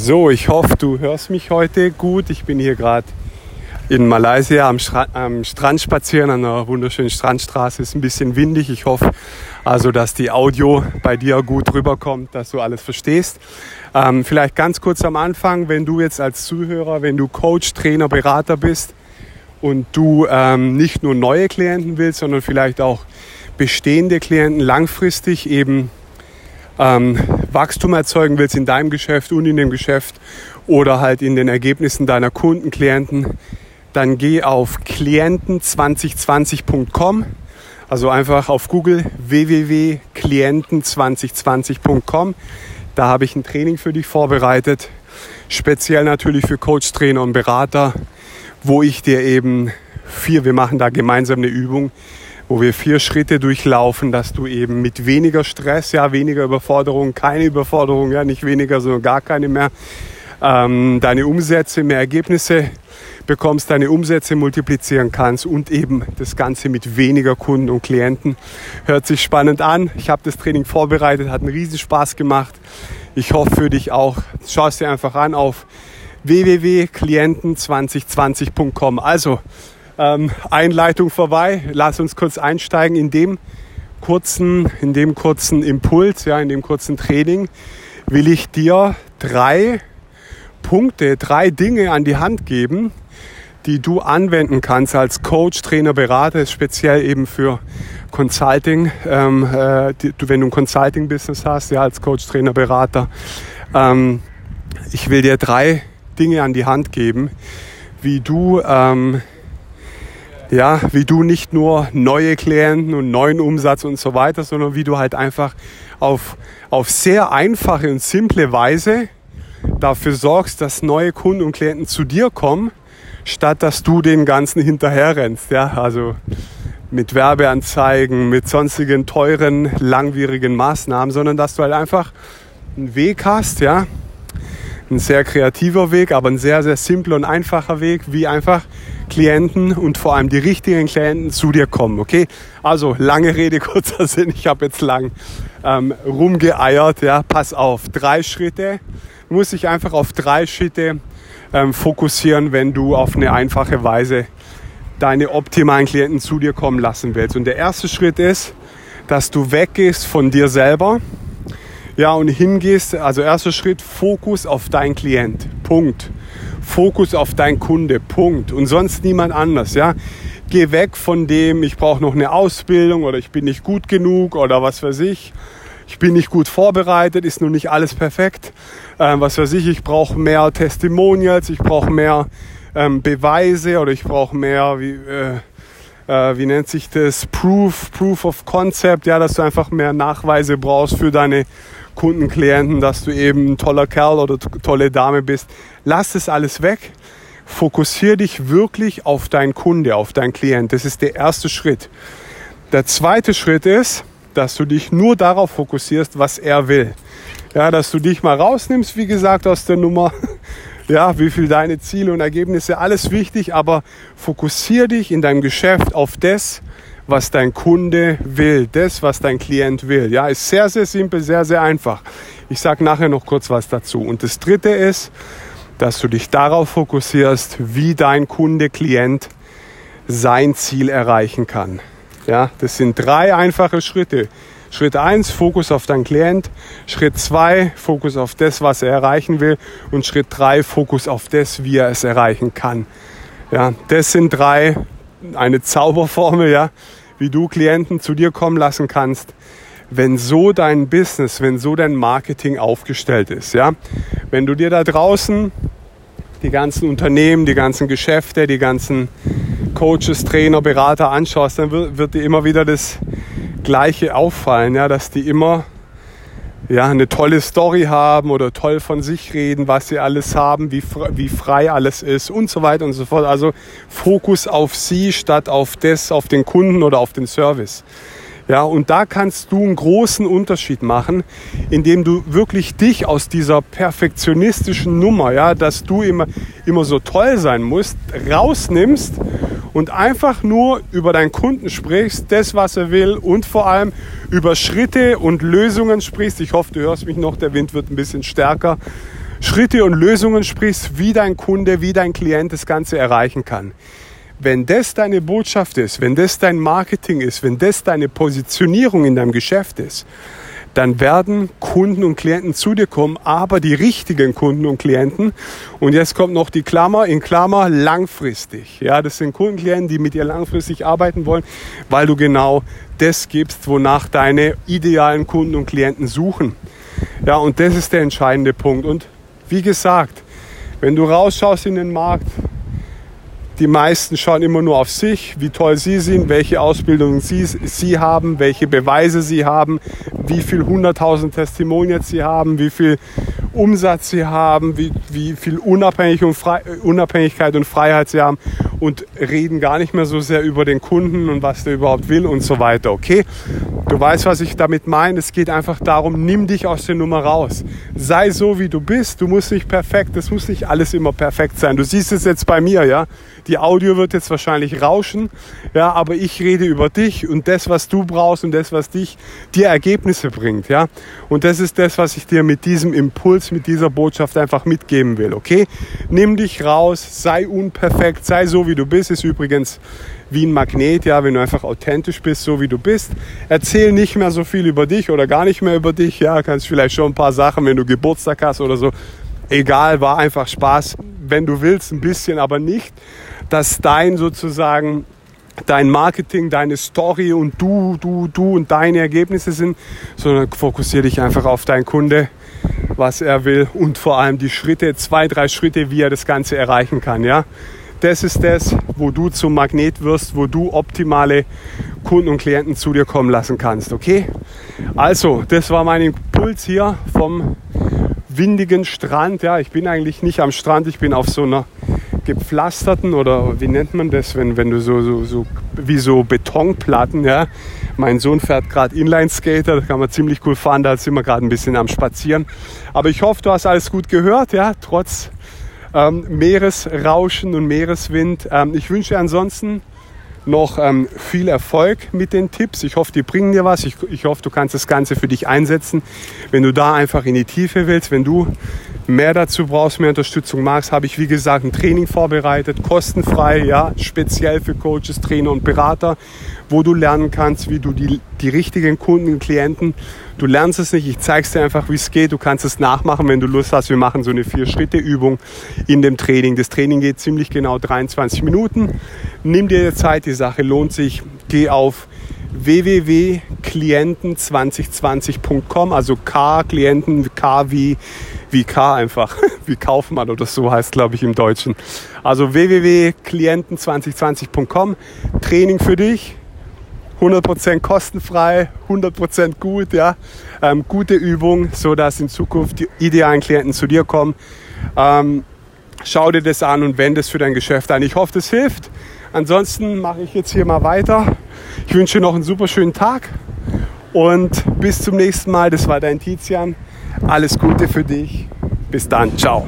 So, ich hoffe, du hörst mich heute gut. Ich bin hier gerade in Malaysia am, am, Strand spazieren, an einer wunderschönen Strandstraße. Ist ein bisschen windig. Ich hoffe also, dass die Audio bei dir gut rüberkommt, dass du alles verstehst. Ähm, vielleicht ganz kurz am Anfang, wenn du jetzt als Zuhörer, wenn du Coach, Trainer, Berater bist und du ähm, nicht nur neue Klienten willst, sondern vielleicht auch bestehende Klienten langfristig eben ähm, Wachstum erzeugen willst in deinem Geschäft und in dem Geschäft oder halt in den Ergebnissen deiner Kunden, Klienten, dann geh auf klienten2020.com. Also einfach auf Google www.klienten2020.com. Da habe ich ein Training für dich vorbereitet, speziell natürlich für Coach, Trainer und Berater, wo ich dir eben vier, wir machen da gemeinsam eine Übung, wo wir vier Schritte durchlaufen, dass du eben mit weniger Stress, ja, weniger Überforderung, keine Überforderung, ja, nicht weniger, sondern gar keine mehr, ähm, deine Umsätze, mehr Ergebnisse bekommst, deine Umsätze multiplizieren kannst und eben das Ganze mit weniger Kunden und Klienten. Hört sich spannend an. Ich habe das Training vorbereitet, hat einen riesen Spaß gemacht. Ich hoffe für dich auch. Schau es dir einfach an auf www.klienten2020.com. Also, ähm, Einleitung vorbei. Lass uns kurz einsteigen in dem kurzen, in dem kurzen Impuls, ja, in dem kurzen Training will ich dir drei Punkte, drei Dinge an die Hand geben, die du anwenden kannst als Coach, Trainer, Berater, speziell eben für Consulting, ähm, äh, die, wenn du ein Consulting-Business hast, ja, als Coach, Trainer, Berater. Ähm, ich will dir drei Dinge an die Hand geben, wie du ähm, ja, wie du nicht nur neue Klienten und neuen Umsatz und so weiter, sondern wie du halt einfach auf, auf sehr einfache und simple Weise dafür sorgst, dass neue Kunden und Klienten zu dir kommen, statt dass du den ganzen hinterher rennst, ja, also mit Werbeanzeigen, mit sonstigen teuren, langwierigen Maßnahmen, sondern dass du halt einfach einen Weg hast, ja, ein sehr kreativer Weg, aber ein sehr, sehr simpler und einfacher Weg, wie einfach Klienten und vor allem die richtigen Klienten zu dir kommen. Okay, also lange Rede, kurzer Sinn. Ich habe jetzt lang ähm, rumgeeiert. Ja, pass auf, drei Schritte. Du musst dich einfach auf drei Schritte ähm, fokussieren, wenn du auf eine einfache Weise deine optimalen Klienten zu dir kommen lassen willst. Und der erste Schritt ist, dass du weggehst von dir selber ja, und hingehst, also erster Schritt, Fokus auf dein Klient. Punkt. Fokus auf dein Kunde. Punkt. Und sonst niemand anders, ja. Geh weg von dem, ich brauche noch eine Ausbildung oder ich bin nicht gut genug oder was weiß ich. Ich bin nicht gut vorbereitet, ist noch nicht alles perfekt. Ähm, was weiß ich, ich brauche mehr Testimonials, ich brauche mehr ähm, Beweise oder ich brauche mehr, wie, äh, äh, wie nennt sich das, Proof, Proof of Concept, ja, dass du einfach mehr Nachweise brauchst für deine Kunden, Klienten, dass du eben ein toller Kerl oder tolle Dame bist. Lass es alles weg. Fokussiere dich wirklich auf deinen Kunde, auf deinen Klient. Das ist der erste Schritt. Der zweite Schritt ist, dass du dich nur darauf fokussierst, was er will. Ja, dass du dich mal rausnimmst, wie gesagt, aus der Nummer. Ja, wie viel deine Ziele und Ergebnisse, alles wichtig, aber fokussiere dich in deinem Geschäft auf das, was dein Kunde will, das, was dein Klient will. Ja, ist sehr, sehr simpel, sehr, sehr einfach. Ich sage nachher noch kurz was dazu. Und das Dritte ist, dass du dich darauf fokussierst, wie dein Kunde, Klient sein Ziel erreichen kann. Ja, das sind drei einfache Schritte. Schritt eins Fokus auf deinen Klient. Schritt zwei Fokus auf das, was er erreichen will. Und Schritt drei Fokus auf das, wie er es erreichen kann. Ja, das sind drei, eine Zauberformel, ja, wie du Klienten zu dir kommen lassen kannst, wenn so dein Business, wenn so dein Marketing aufgestellt ist. Ja? Wenn du dir da draußen die ganzen Unternehmen, die ganzen Geschäfte, die ganzen Coaches, Trainer, Berater anschaust, dann wird, wird dir immer wieder das Gleiche auffallen, ja, dass die immer ja, eine tolle Story haben oder toll von sich reden, was sie alles haben, wie, wie frei alles ist und so weiter und so fort. Also Fokus auf sie statt auf das, auf den Kunden oder auf den Service. Ja, und da kannst du einen großen Unterschied machen, indem du wirklich dich aus dieser perfektionistischen Nummer, ja, dass du immer, immer so toll sein musst, rausnimmst und einfach nur über deinen Kunden sprichst, das, was er will und vor allem über Schritte und Lösungen sprichst. Ich hoffe, du hörst mich noch, der Wind wird ein bisschen stärker. Schritte und Lösungen sprichst, wie dein Kunde, wie dein Klient das Ganze erreichen kann. Wenn das deine Botschaft ist, wenn das dein Marketing ist, wenn das deine Positionierung in deinem Geschäft ist, dann werden Kunden und Klienten zu dir kommen, aber die richtigen Kunden und Klienten. Und jetzt kommt noch die Klammer, in Klammer langfristig. Ja, das sind Kunden, und Klienten, die mit dir langfristig arbeiten wollen, weil du genau das gibst, wonach deine idealen Kunden und Klienten suchen. Ja, und das ist der entscheidende Punkt. Und wie gesagt, wenn du rausschaust in den Markt, die meisten schauen immer nur auf sich, wie toll sie sind, welche Ausbildung sie, sie haben, welche Beweise sie haben, wie viel 100.000 Testimonials sie haben, wie viel Umsatz sie haben, wie, wie viel Unabhängig und Unabhängigkeit und Freiheit sie haben und reden gar nicht mehr so sehr über den Kunden und was der überhaupt will und so weiter. Okay? Du weißt, was ich damit meine. Es geht einfach darum, nimm dich aus der Nummer raus. Sei so, wie du bist. Du musst nicht perfekt, es muss nicht alles immer perfekt sein. Du siehst es jetzt bei mir, ja. Die Audio wird jetzt wahrscheinlich rauschen, ja, aber ich rede über dich und das, was du brauchst und das, was dich dir Ergebnisse bringt, ja. Und das ist das, was ich dir mit diesem Impuls, mit dieser Botschaft einfach mitgeben will, okay? Nimm dich raus, sei unperfekt, sei so, wie du bist. Ist übrigens wie ein Magnet, ja, wenn du einfach authentisch bist, so wie du bist. Erzähl nicht mehr so viel über dich oder gar nicht mehr über dich, ja, kannst vielleicht schon ein paar Sachen, wenn du Geburtstag hast oder so. Egal, war einfach Spaß, wenn du willst, ein bisschen, aber nicht, dass dein sozusagen dein Marketing, deine Story und du, du, du und deine Ergebnisse sind, sondern fokussiere dich einfach auf deinen Kunde, was er will und vor allem die Schritte, zwei, drei Schritte, wie er das Ganze erreichen kann, ja das ist das, wo du zum Magnet wirst, wo du optimale Kunden und Klienten zu dir kommen lassen kannst. Okay? Also, das war mein Impuls hier vom windigen Strand. Ja, ich bin eigentlich nicht am Strand, ich bin auf so einer gepflasterten oder wie nennt man das, wenn, wenn du so, so, so wie so Betonplatten, ja. Mein Sohn fährt gerade Inline-Skater, da kann man ziemlich cool fahren, da sind wir gerade ein bisschen am Spazieren. Aber ich hoffe, du hast alles gut gehört, ja, trotz ähm, Meeresrauschen und Meereswind. Ähm, ich wünsche ansonsten noch ähm, viel Erfolg mit den Tipps. Ich hoffe, die bringen dir was. Ich, ich hoffe, du kannst das Ganze für dich einsetzen. Wenn du da einfach in die Tiefe willst, wenn du mehr dazu brauchst, mehr Unterstützung magst, habe ich wie gesagt ein Training vorbereitet, kostenfrei, ja, speziell für Coaches, Trainer und Berater, wo du lernen kannst, wie du die, die richtigen Kunden und Klienten, du lernst es nicht, ich zeige es dir einfach, wie es geht, du kannst es nachmachen, wenn du Lust hast. Wir machen so eine Vier-Schritte-Übung in dem Training. Das Training geht ziemlich genau 23 Minuten. Nimm dir Zeit, die Sache lohnt sich. Geh auf www.klienten2020.com, also K, Klienten, K wie, wie K einfach, wie Kaufmann oder so heißt, glaube ich, im Deutschen. Also www.klienten2020.com, Training für dich, 100% kostenfrei, 100% gut, ja, ähm, gute Übung, so dass in Zukunft die idealen Klienten zu dir kommen. Ähm, schau dir das an und wende es für dein Geschäft an. Ich hoffe, das hilft. Ansonsten mache ich jetzt hier mal weiter. Ich wünsche noch einen super schönen Tag und bis zum nächsten Mal. Das war dein Tizian. Alles Gute für dich. Bis dann. Ciao.